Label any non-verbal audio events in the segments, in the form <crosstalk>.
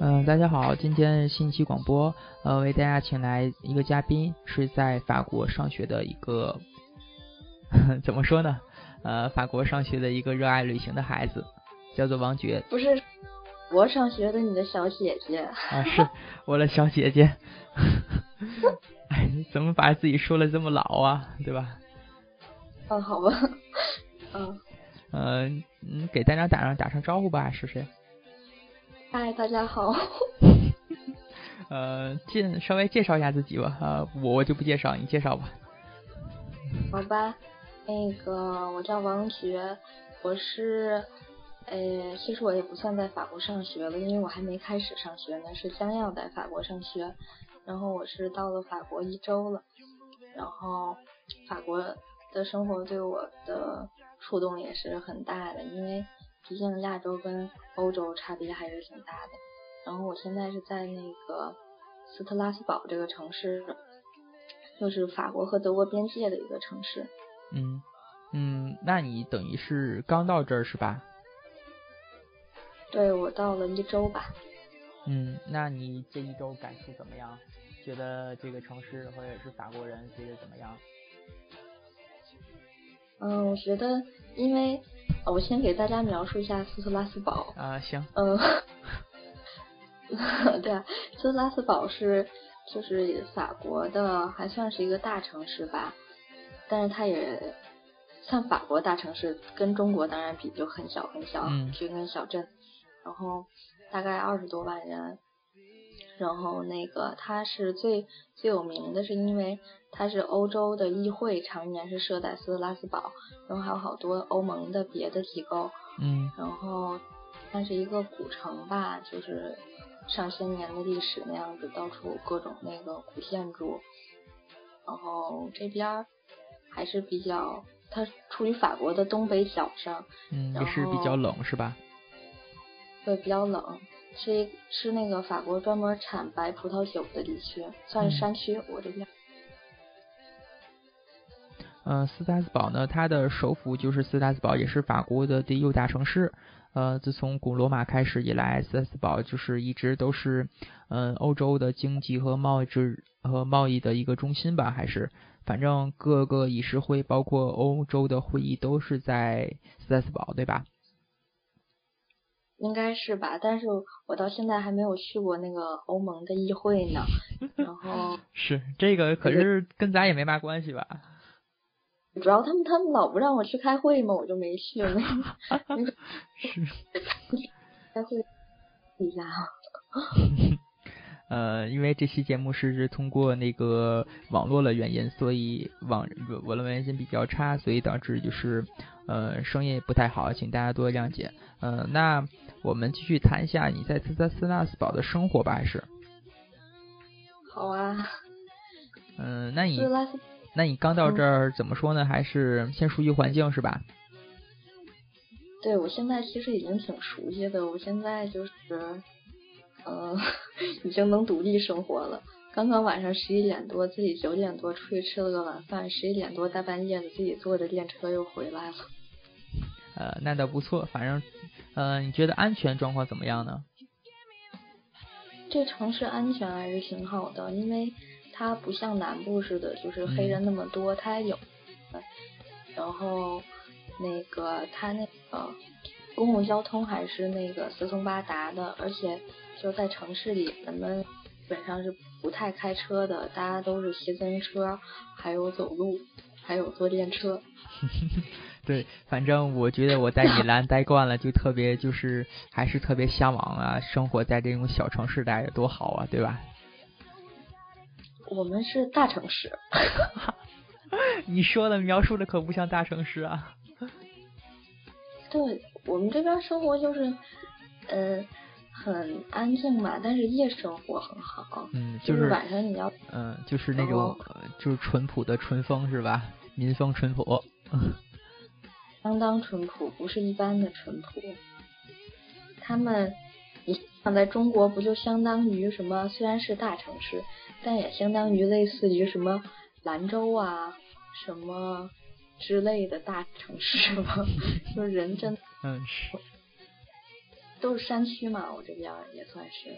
嗯，大家好，今天信息广播，呃，为大家请来一个嘉宾，是在法国上学的一个，<laughs> 怎么说呢？呃，法国上学的一个热爱旅行的孩子，叫做王珏。不是，我上学的你的小姐姐。啊，是我的小姐姐。<laughs> 哎，怎么把自己说的这么老啊？对吧？嗯，好吧。嗯。嗯，嗯，给大家打上打声招呼吧，是谁？嗨，大家好。<laughs> 呃，介稍微介绍一下自己吧。啊，我我就不介绍，你介绍吧。好吧，那个我叫王珏，我是，呃，其实我也不算在法国上学了，因为我还没开始上学呢，是将要在法国上学。然后我是到了法国一周了，然后法国的生活对我的触动也是很大的，因为。毕竟亚洲跟欧洲差别还是挺大的。然后我现在是在那个斯特拉斯堡这个城市，就是法国和德国边界的一个城市。嗯嗯，那你等于是刚到这儿是吧？对，我到了一周吧。嗯，那你这一周感触怎么样？觉得这个城市或者是法国人觉得怎么样？嗯，我觉得因为。我先给大家描述一下斯特拉斯堡。啊，行。嗯，<laughs> 对啊，斯特拉斯堡是就是法国的，还算是一个大城市吧。但是它也像法国大城市，跟中国当然比就很小很小，就跟小镇。然后大概二十多万人。然后那个它是最最有名的是因为它是欧洲的议会，常年是设在斯特拉斯堡，然后还有好多欧盟的别的机构。嗯。然后它是一个古城吧，就是上千年的历史那样子，到处各种那个古建筑。然后这边还是比较，它处于法国的东北角上。嗯，也是比较冷是吧？对，比较冷。是一是那个法国专门产白葡萄酒的地区，算是山区。我这边，嗯，斯达斯堡呢，它的首府就是斯达斯堡，也是法国的第六大城市。呃，自从古罗马开始以来，斯达斯堡就是一直都是嗯欧洲的经济和贸易之和贸易的一个中心吧，还是反正各个议事会，包括欧洲的会议都是在斯达斯堡，对吧？应该是吧，但是我到现在还没有去过那个欧盟的议会呢。<laughs> 然后是这个，可是跟咱也没嘛关系吧？主要他们他们老不让我去开会嘛，我就没去。<laughs> <laughs> 是开会一下。呃，因为这期节目是通过那个网络的原因，所以网网络原因比较差，所以导致就是呃声音不太好，请大家多谅解。呃，那。我们继续谈一下你在斯特斯拉斯堡的生活吧，还是？好啊。嗯，那你那你刚到这儿怎么说呢？还是先熟悉环境是吧？对，我现在其实已经挺熟悉的。我现在就是，呃，<laughs> 已经能独立生活了。刚刚晚上十一点多，自己九点多出去吃了个晚饭，十一点多大半夜的自己坐着电车又回来了。<laughs> 呃，那倒不错，反正。嗯，你觉得安全状况怎么样呢？这城市安全还是挺好的，因为它不像南部似的，就是黑人那么多，它有。然后那个它那个公共交通还是那个四通八达的，而且就在城市里，咱们基本上是不太开车的，大家都是骑自行车，还有走路，还有坐电车。<laughs> 对，反正我觉得我在米兰待惯了，就特别就是还是特别向往啊，生活在这种小城市待着多好啊，对吧？我们是大城市。<laughs> 你说的描述的可不像大城市啊。对我们这边生活就是，呃，很安静吧，但是夜生活很好。嗯，就是晚上你要。嗯，就是那种就是淳朴的淳风是吧？民风淳朴。<laughs> 相当淳朴，不是一般的淳朴。他们你想在中国不就相当于什么？虽然是大城市，但也相当于类似于什么兰州啊什么之类的大城市吗？<laughs> 就是人真嗯是，都是山区嘛，我这边也算是。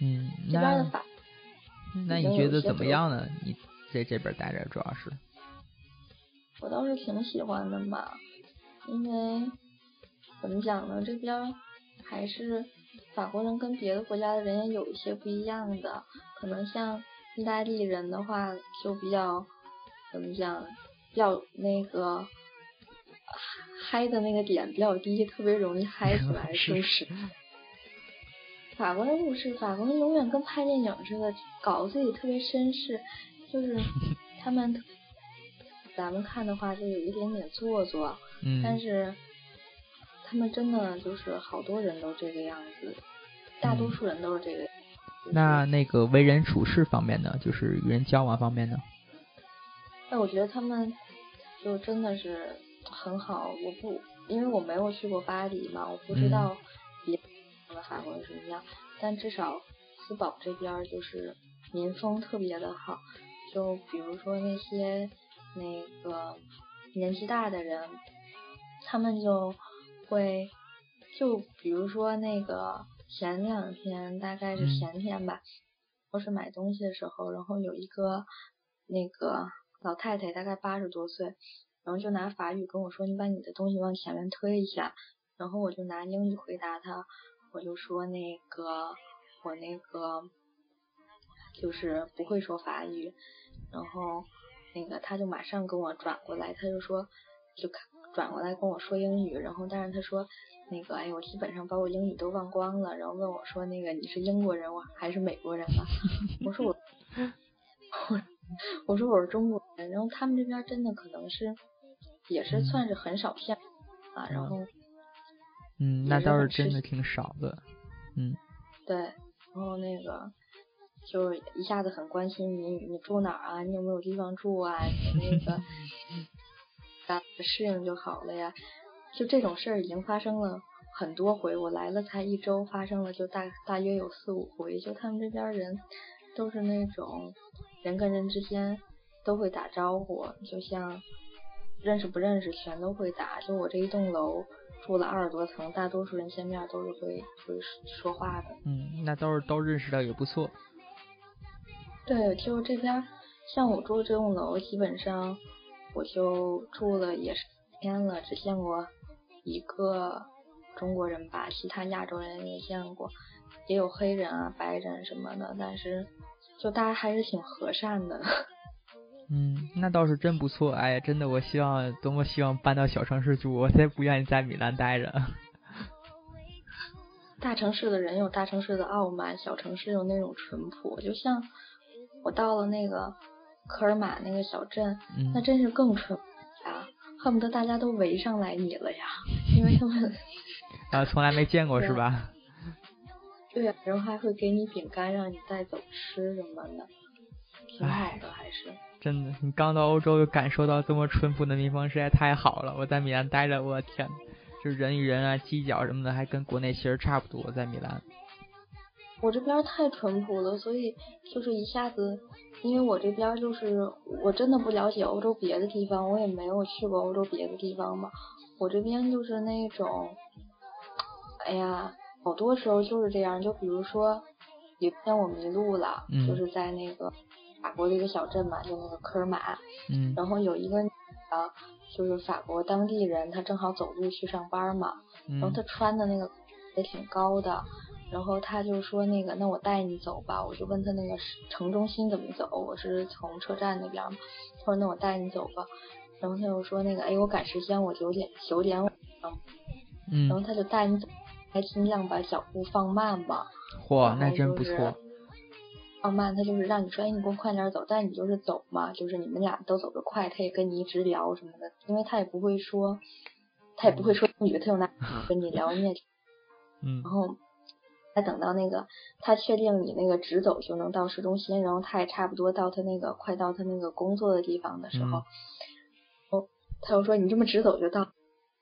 嗯，这边的法，那你觉得怎么样呢？你在这边待着主要是？我倒是挺喜欢的吧，因为怎么讲呢，这边还是法国人跟别的国家的人也有一些不一样的，可能像意大利人的话就比较怎么讲，比较那个嗨的那个点比较低，特别容易嗨起来，是不是？法国人不是，法国人永远跟拍电影似的，搞得自己特别绅士，就是 <laughs> 他们。咱们看的话就有一点点做作，嗯，但是他们真的就是好多人都这个样子，大多数人都是这个。那那个为人处事方面呢，就是与人交往方面呢？那我觉得他们就真的是很好。我不，因为我没有去过巴黎嘛，我不知道别的法国人什么样，但至少斯堡这边就是民风特别的好，就比如说那些。那个年纪大的人，他们就会，就比如说那个前两天，大概是前天吧，我是买东西的时候，然后有一个那个老太太，大概八十多岁，然后就拿法语跟我说：“你把你的东西往前面推一下。”然后我就拿英语回答他，我就说：“那个我那个就是不会说法语。”然后。那个他就马上跟我转过来，他就说，就转过来跟我说英语，然后但是他说，那个哎我基本上把我英语都忘光了，然后问我说那个你是英国人我还是美国人啊？<laughs> <laughs> 我说，我我说我是中国人，然后他们这边真的可能是也是算是很少骗啊，然后嗯，那倒是真的挺少的，嗯，对，然后那个。就一下子很关心你，你住哪儿啊？你有没有地方住啊？你那个，啊，适应就好了呀。就这种事儿已经发生了很多回，我来了才一周，发生了就大大约有四五回。就他们这边人都是那种人跟人之间都会打招呼，就像认识不认识全都会打。就我这一栋楼住了二十多层，大多数人见面都是会会说话的。嗯，那都是都认识的也不错。对，就这边，像我住这栋楼，基本上我就住了也是天了，只见过一个中国人吧，其他亚洲人也见过，也有黑人啊、白人什么的，但是就大家还是挺和善的。嗯，那倒是真不错。哎呀，真的，我希望多么希望搬到小城市住，我才不愿意在米兰待着。<laughs> 大城市的人有大城市的傲慢，小城市有那种淳朴，就像。我到了那个科尔玛那个小镇，那真是更淳朴呀，恨不得大家都围上来你了呀，因为他们 <laughs> 啊从来没见过是吧？对呀，然后还会给你饼干让你带走吃什么的，挺好的还是。真的，你刚到欧洲就感受到这么淳朴的民风，实在太好了。我在米兰待着，我天，就人与人啊犄角什么的，还跟国内其实差不多，在米兰。我这边太淳朴了，所以就是一下子，因为我这边就是我真的不了解欧洲别的地方，我也没有去过欧洲别的地方嘛。我这边就是那种，哎呀，好多时候就是这样。就比如说，有一天我迷路了，就是在那个法国的一个小镇嘛，就那个科尔玛。嗯。然后有一个呃，就是法国当地人，他正好走路去上班嘛，然后他穿的那个也挺高的。然后他就说那个，那我带你走吧。我就问他那个城中心怎么走，我是从车站那边嘛。他说那我带你走吧。然后他又说那个，哎，我赶时间，我九点九点五。嗯。然后他就带你走，还尽量把脚步放慢吧。嚯，那真不错。放慢，他就是让你说，哎，你给我快点走，但你就是走嘛，就是你们俩都走得快，他也跟你一直聊什么的，因为他也不会说，他也不会说英语，他就拿跟你聊，你也。<laughs> 嗯。然后他。等到那个他确定你那个直走就能到市中心，然后他也差不多到他那个快到他那个工作的地方的时候，哦，他又说你这么直走就到，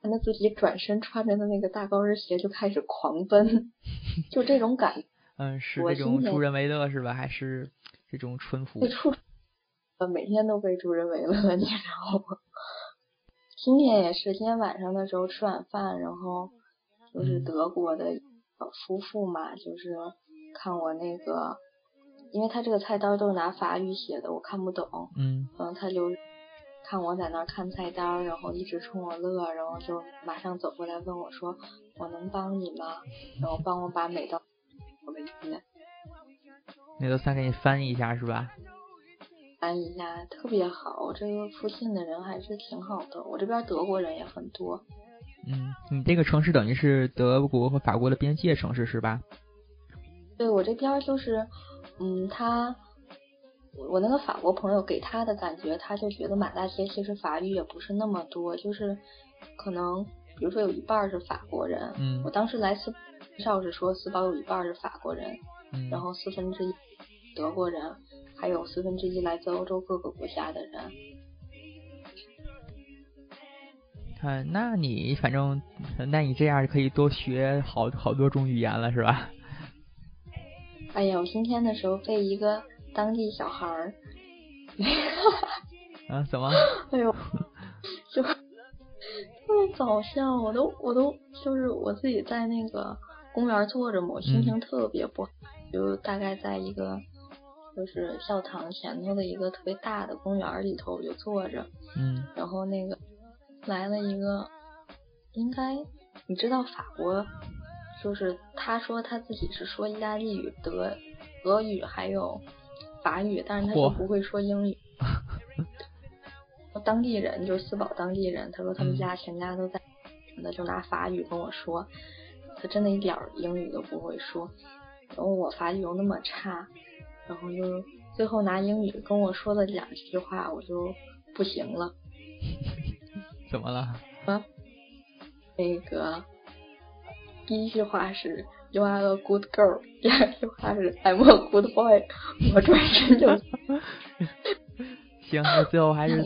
看他自己转身穿着的那个大高跟鞋就开始狂奔，<laughs> 就这种感。嗯，是这种助人为乐是吧？还是这种淳朴？被处，呃，每天都被助人为乐，你知道吗？今天也是，今天晚上的时候吃晚饭，然后就是德国的夫妇嘛，就是看我那个，因为他这个菜单都是拿法语写的，我看不懂。嗯。然后他就看我在那儿看菜单，然后一直冲我乐，然后就马上走过来问我说：“我能帮你吗？”然后帮我把每道。那都算给你翻译一下是吧？翻译一下特别好，这个附近的人还是挺好的。我这边德国人也很多。嗯，你这个城市等于是德国和法国的边界城市是吧？对我这边就是，嗯，他，我那个法国朋友给他的感觉，他就觉得满大街其实法语也不是那么多，就是可能比如说有一半是法国人。嗯。我当时来斯。少是说四包有一半是法国人，然后四分之一德国人，还有四分之一来自欧洲各个国家的人。啊，那你反正，那你这样可以多学好好多种语言了，是吧？哎呀，我今天的时候被一个当地小孩儿，<laughs> 啊，怎么？哎呦，就 <laughs> 特别搞笑，我都我都就是我自己在那个。公园坐着嘛，我心情特别不好，就大概在一个就是教堂前头的一个特别大的公园里头，我就坐着。嗯。然后那个来了一个，应该你知道法国，就是他说他自己是说意大利语、德俄语还有法语，但是他就不会说英语。<laughs> 当地人就是四宝当地人，他说他们家全家都在，那就拿法语跟我说。他真的一点儿英语都不会说，然后我法语又那么差，然后又最后拿英语跟我说了两句话，我就不行了。<laughs> 怎么了？啊？那个第一句话是 You are a good girl，<laughs> 第二句话是 I'm a good boy。<laughs> 我转身就。行，那最后还是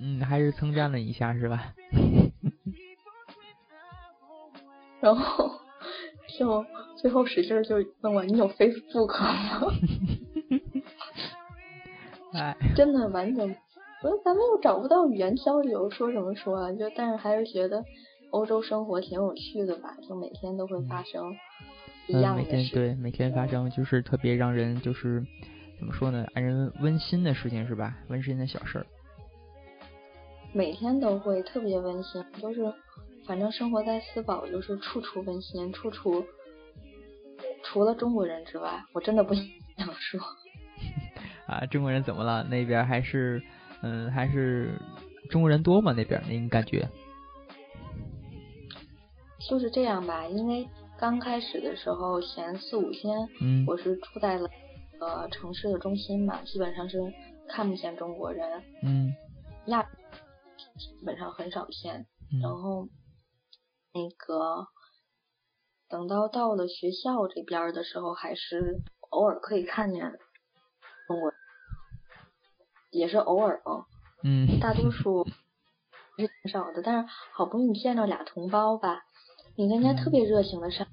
嗯，还是称赞了一下是吧？然后就最后使劲就问我你有 Facebook 吗？<laughs> 哎，真的完全，我说咱们又找不到语言交流，说什么说啊？就但是还是觉得欧洲生活挺有趣的吧，就每天都会发生一样的事。每天对，每天发生就是特别让人就是怎么说呢，让人温馨的事情是吧？温馨的小事儿。每天都会特别温馨，就是。反正生活在斯堡就是处处温馨，处处除了中国人之外，我真的不 <laughs> 想说。<laughs> 啊，中国人怎么了？那边还是嗯，还是中国人多吗？那边您感觉？就是这样吧，因为刚开始的时候前四五天，嗯，我是住在了呃城市的中心嘛，基本上是看不见中国人，嗯，亚基本上很少见，然后。那个，等到到了学校这边的时候，还是偶尔可以看见中国，也是偶尔哦。嗯。<laughs> 大多数是挺少的，但是好不容易见着俩同胞吧，你人家特别热情的上，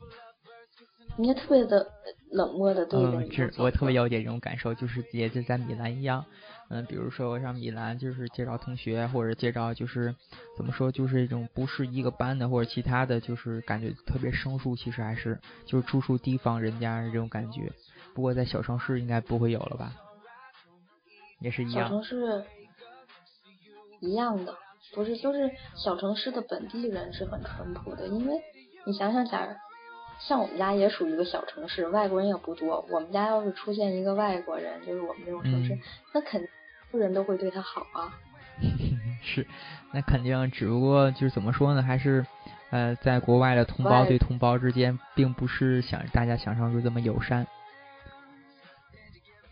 人家特别的冷漠的对着你。嗯，是我特别了解这种感受，就是也是在米兰一样。嗯，比如说我上米兰，就是介绍同学，或者介绍就是怎么说，就是一种不是一个班的，或者其他的就是感觉特别生疏。其实还是就是住宿地方人家这种感觉。不过在小城市应该不会有了吧？也是一样。小城市一样的，不是就是小城市的本地人是很淳朴的，因为你想想，假如像我们家也属于一个小城市，外国人也不多。我们家要是出现一个外国人，就是我们这种城市，那肯。人都会对他好啊，<laughs> 是，那肯定，只不过就是怎么说呢，还是呃，在国外的同胞对同胞之间，并不是想大家想象中这么友善。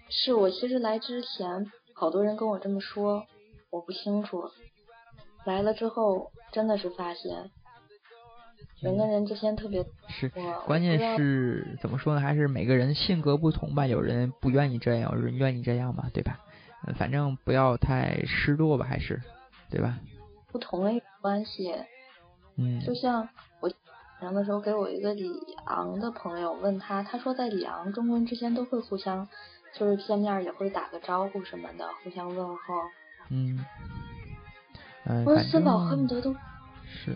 是我其实来之前，好多人跟我这么说，我不清楚。来了之后，真的是发现人跟人之间特别是，关键是怎么说呢？还是每个人性格不同吧，有人不愿意这样，有人愿意这样吧，对吧？反正不要太失落吧，还是，对吧？不同的关系，嗯。就像我上的时候给我一个里昂的朋友问他，他说在里昂中国人之间都会互相，就是见面也会打个招呼什么的，互相问候。嗯。嗯。我说斯宝恨不得都。是，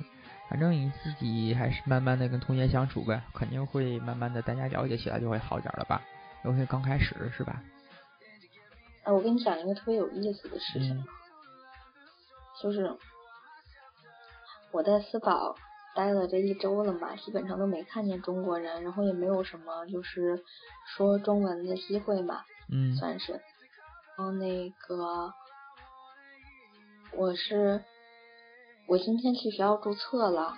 反正你自己还是慢慢的跟同学相处呗，肯定会慢慢的大家了解起来就会好点了吧？尤其刚开始是吧？哎，我跟你讲一个特别有意思的事情，就是我在斯堡待了这一周了嘛，基本上都没看见中国人，然后也没有什么就是说中文的机会嘛，嗯，算是。然后那个我是我今天去学校注册了，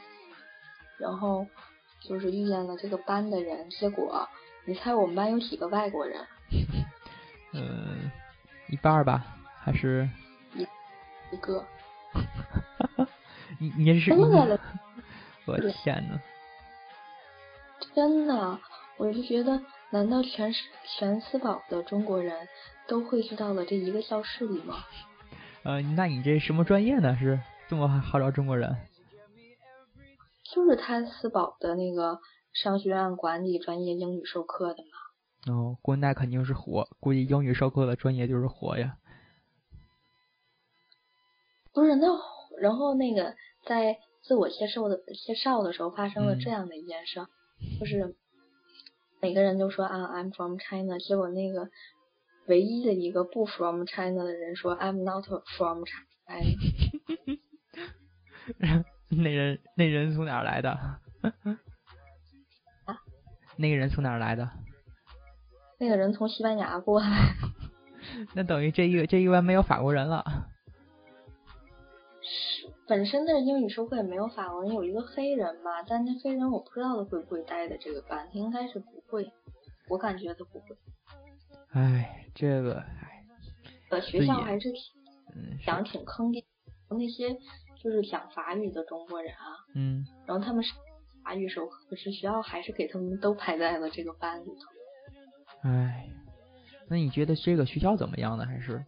然后就是遇见了这个班的人，结果你猜我们班有几个外国人？嗯。<laughs> 一半吧，还是一一个？<laughs> 你你是真的？<laughs> 我天呐。真的，我就觉得，难道全是全斯堡的中国人都汇聚到了这一个教室里吗？呃，那你这什么专业呢？是这么号召中国人？就是他斯堡的那个商学院管理专业英语授课的嘛。哦，国内肯定是火，估计英语授课的专业就是火呀。不是，那然后那个在自我介绍的介绍的时候发生了这样的一件事，就是每个人都说啊，I'm from China，结果那个唯一的一个不 from China 的人说 I'm not from China。<laughs> 那人那人从哪儿来的？<laughs> 啊？那个人从哪儿来的？那个人从西班牙过来，<laughs> 那等于这一这一班没有法国人了。是本身的英语授课也没有法国人，有一个黑人嘛，但那黑人我不知道他会不会待在这个班，他应该是不会，我感觉他不会。唉，这个唉。呃，学校还是挺讲挺坑爹，那些就是讲法语的中国人啊，嗯，然后他们是法语授课，可是学校还是给他们都排在了这个班里头。哎，那你觉得这个学校怎么样呢？还是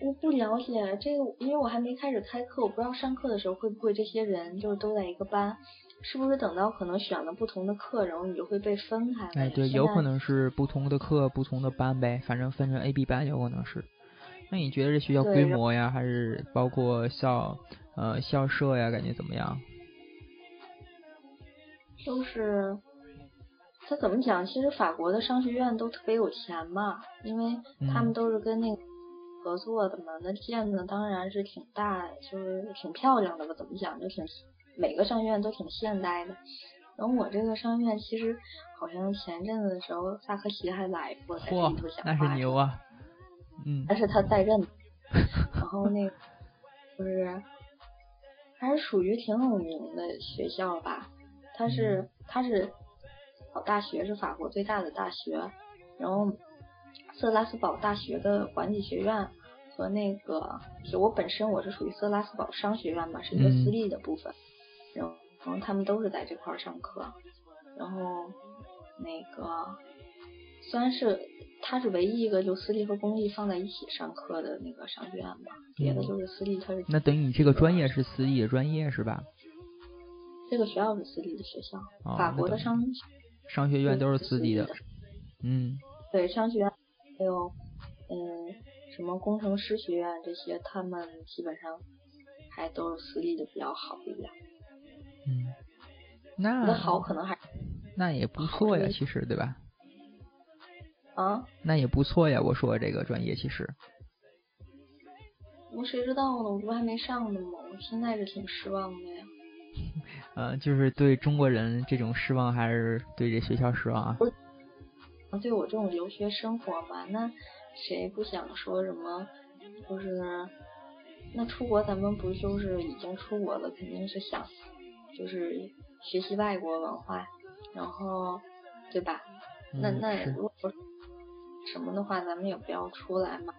我不了解这个，因为我还没开始开课，我不知道上课的时候会不会这些人就是都在一个班，是不是等到可能选了不同的课，然后你就会被分开？哎，对，有可能是不同的课、不同的班呗，反正分成 A、B 班有可能是。那你觉得这学校规模呀，还是包括校呃校舍呀，感觉怎么样？就是。他怎么讲？其实法国的商学院都特别有钱嘛，因为他们都是跟那个合作的嘛。那建的当然是挺大，就是挺漂亮的吧？怎么讲？就挺每个商学院都挺现代的。然后我这个商学院其实好像前阵子的时候，萨科齐还来过，在里头讲话。那是牛啊！嗯。但是他在任。<laughs> 然后那个就是还是属于挺有名的学校吧？他是他是。考大学是法国最大的大学，然后色拉斯堡大学的管理学院和那个，就我本身我是属于色拉斯堡商学院嘛，是一个私立的部分，然后然后他们都是在这块儿上课，然后那个虽然是它是唯一一个就私立和公立放在一起上课的那个商学院吧，别的就是私立，它是那等于你这个专业是私立的专业是吧？这个学校是私立的学校，法国的商。商学院都是私立的，嗯，对，商学院还有嗯什么工程师学院这些，他们基本上还都是私立的比较好一点。嗯，那好可能还那也不错呀，其实对吧？啊？那也不错呀，我说这个专业其实。我谁知道呢？我不还没上呢吗？我现在是挺失望的呀。<laughs> 呃，就是对中国人这种失望，还是对这学校失望啊？对我这种留学生活嘛，那谁不想说什么？就是那出国，咱们不就是已经出国了，肯定是想就是学习外国文化，然后对吧？那那如果什么的话，咱们也不要出来嘛。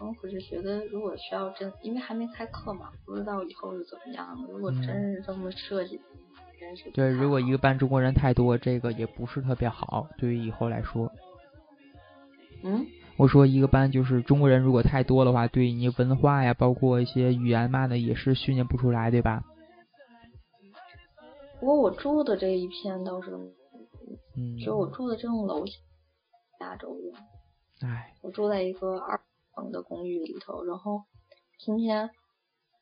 我可是觉得，如果需要真，因为还没开课嘛，不知道以后是怎么样的。如果真是这么设计，真是对。如果一个班中国人太多，这个也不是特别好，对于以后来说。嗯。我说一个班就是中国人如果太多的话，对你文化呀，包括一些语言嘛的，也是训练不出来，对吧？不过我住的这一片倒是，嗯，就我住的这栋楼，亚洲人。唉，我住在一个二层的公寓里头，然后今天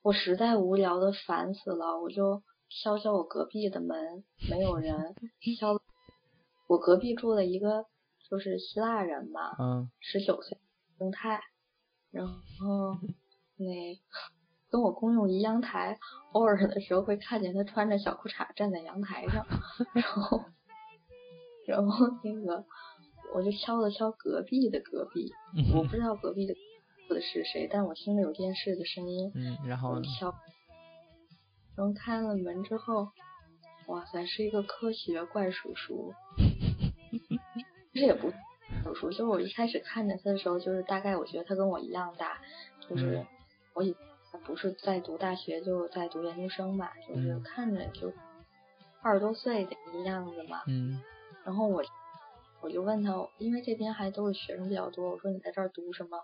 我实在无聊的烦死了，我就敲敲我隔壁的门，没有人，<laughs> 敲我隔壁住了一个就是希腊人嘛，嗯，十九岁，生态，然后 <laughs> 那跟我公用一阳台，偶尔的时候会看见他穿着小裤衩站在阳台上，然后 <laughs> 然后那个。我就敲了敲隔壁的隔壁，我不知道隔壁的的是谁，但我听着有电视的声音。嗯，然后敲，然后开了门之后，哇塞，是一个科学怪叔叔。其实也不叔叔，就是我一开始看见他的时候，就是大概我觉得他跟我一样大，就是我以他不是在读大学，就在读研究生吧，就是看着就二十多岁的样子嘛。嗯。然后我。我就问他，因为这边还都是学生比较多，我说你在这儿读什么？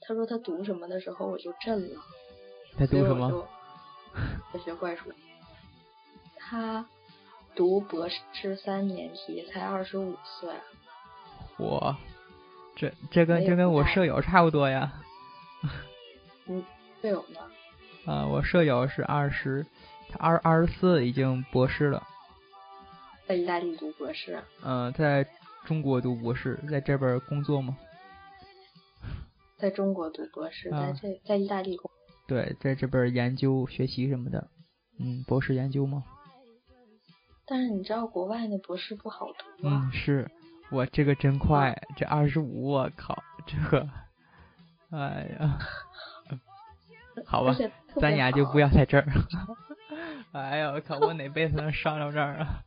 他说他读什么的时候我就震了。他读什么？科学怪术。他读博士三年级，才二十五岁。我，这这跟这跟我舍友差不多呀。<laughs> 嗯，舍友呢？啊，我舍友是二十，他二二十四已经博士了。在意大利读博士。嗯，在。中国读博士，在这边工作吗？在中国读博士，在这在意大利工。对，在这边研究学习什么的，嗯，博士研究吗？但是你知道国外的博士不好读啊。嗯，是我这个真快，这二十五，我靠，这个，哎呀，好吧，咱俩就不要在这儿。<laughs> 哎呀，我靠，我哪辈子能上到这儿啊？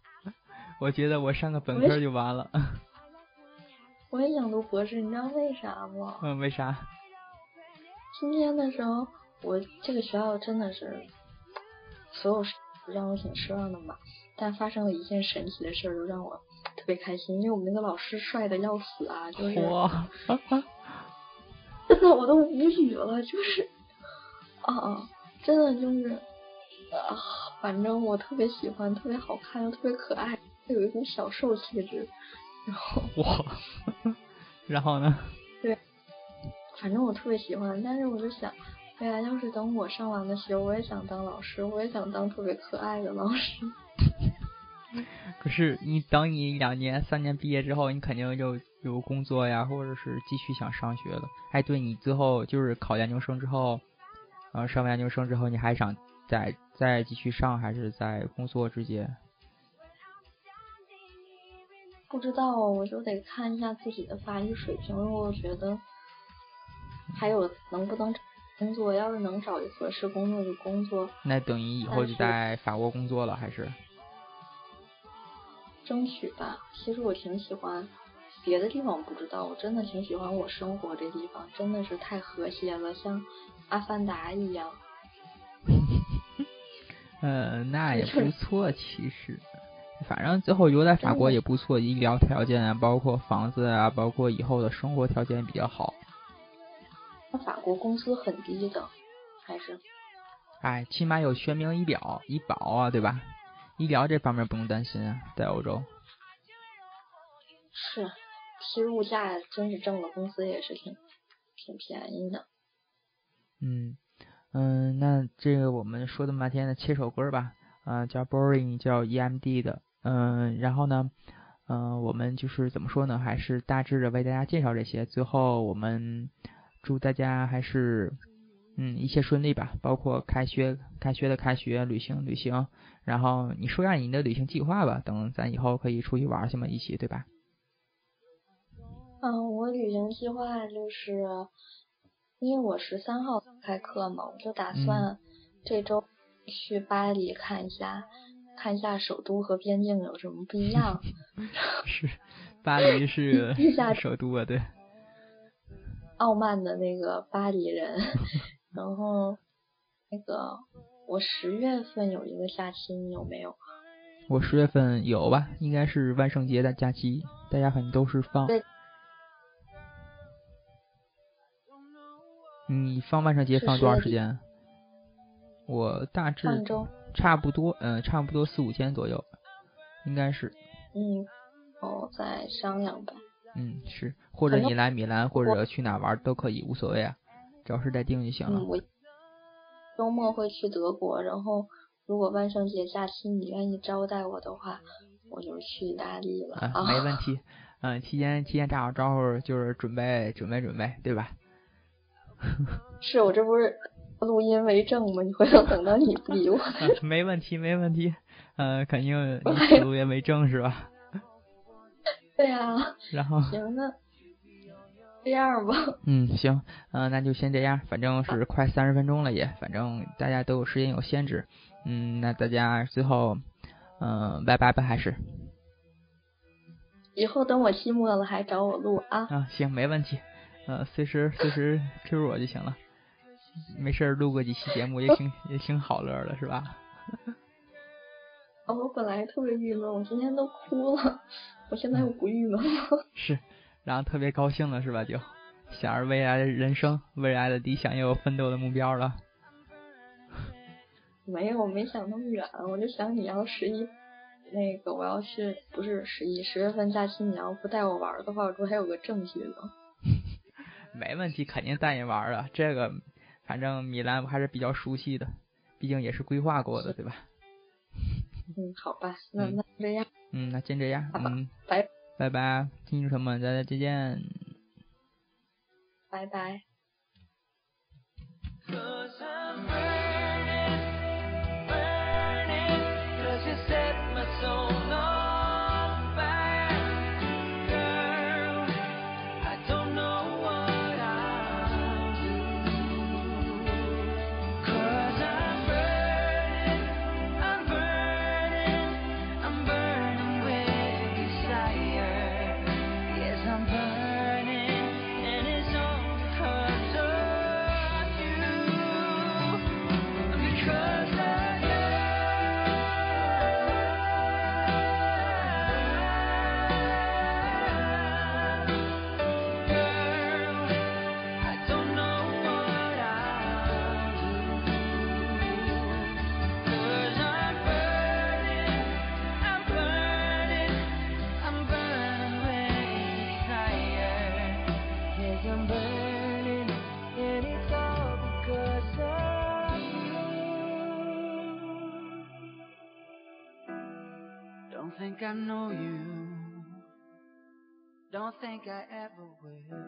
我觉得我上个本科就完了。<laughs> 我也想读博士，你知道为啥吗？嗯，为啥？今天的时候，我这个学校真的是所有事让我挺失望的嘛。但发生了一件神奇的事儿，就让我特别开心，因为我们那个老师帅的要死啊，就是，真的我都无语了，就是啊，真的就是啊，反正我特别喜欢，特别好看又特别可爱。有一股小瘦气质，然后哇，<laughs> 然后呢？对，反正我特别喜欢，但是我就想，哎呀，要是等我上完了学，我也想当老师，我也想当特别可爱的老师。<laughs> 可是你等你两年、三年毕业之后，你肯定就有工作呀，或者是继续想上学了。哎，对你最后就是考研究生之后，呃，上完研究生之后，你还想再再继续上，还是在工作直接？不知道，我就得看一下自己的发育水平。我觉得还有能不能工作，要是能找一合适工作就工作。那等于以后就在法国工作了，还是？争取吧。其实我挺喜欢别的地方，不知道。我真的挺喜欢我生活这地方，真的是太和谐了，像阿凡达一样。嗯，<laughs> 那也不错，其实。反正最后留在法国也不错，医疗条件啊，包括房子啊，包括以后的生活条件比较好。那法国工资很低的，还是？哎，起码有全民医疗医保啊，对吧？医疗这方面不用担心啊，在欧洲。是，其实物价真是挣的工资也是挺挺便宜的。嗯嗯，那这个我们说这么半天的切首歌吧，啊，叫 Boring，叫 EMD 的。嗯，然后呢，嗯，我们就是怎么说呢？还是大致的为大家介绍这些。最后，我们祝大家还是嗯一切顺利吧，包括开学、开学的开学、旅行、旅行。然后你说下你的旅行计划吧，等咱以后可以出去玩去嘛，一起对吧？嗯，我旅行计划就是，因为我十三号开课嘛，我就打算这周去巴黎看一下。看一下首都和边境有什么不一样？<laughs> 是，巴黎是 <laughs> 首都啊，对。傲慢的那个巴黎人，<laughs> 然后那个我十月份有一个假期，你有没有？我十月份有吧，应该是万圣节的假期，大家可能都是放。你放万圣节放多长时间？我大致。差不多，嗯，差不多四五千左右，应该是。嗯，哦，再商量吧。嗯，是，或者你来米兰，或者去哪玩都可以，无所谓啊，只要是再定就行了。嗯，我周末会去德国，然后如果万圣节假期你愿意招待我的话，我就去意大利了。啊，没问题。嗯，提前提前打好招呼，就是准备准备准备，对吧？<laughs> 是我这不是录音为证吗？你回头等到你不理我。没问题，没问题。呃，肯定 <laughs> 你录音为证是吧？<laughs> 对呀。<laughs> 然后。行，那这样吧。嗯，行，嗯，那就先这样。反正是快三十分钟了也，反正大家都有时间有限制。嗯，那大家最后，嗯，拜拜吧，还是。以后等我期末了还找我录啊。啊，行，没问题。呃，随时随时 Q 我就行了。没事录个几期节目也挺也挺好乐的，是吧？<laughs> 哦我本来特别郁闷，我今天都哭了。我现在又不郁闷了。<laughs> 是，然后特别高兴了，是吧？就想着未来的人生，未来的理想，又有奋斗的目标了。没有，我没想那么远，我就想你要十一，那个我要去，不是十一，十月份假期你要不带我玩的话，我这还有个证据呢。<laughs> 没问题，肯定带你玩啊！这个反正米兰我还是比较熟悉的，毕竟也是规划过的，对吧？嗯，好吧，那那这样。嗯，那先这样。嗯，拜拜拜，听众朋友们，大家再见。拜拜。by. I know you. Don't think I ever will.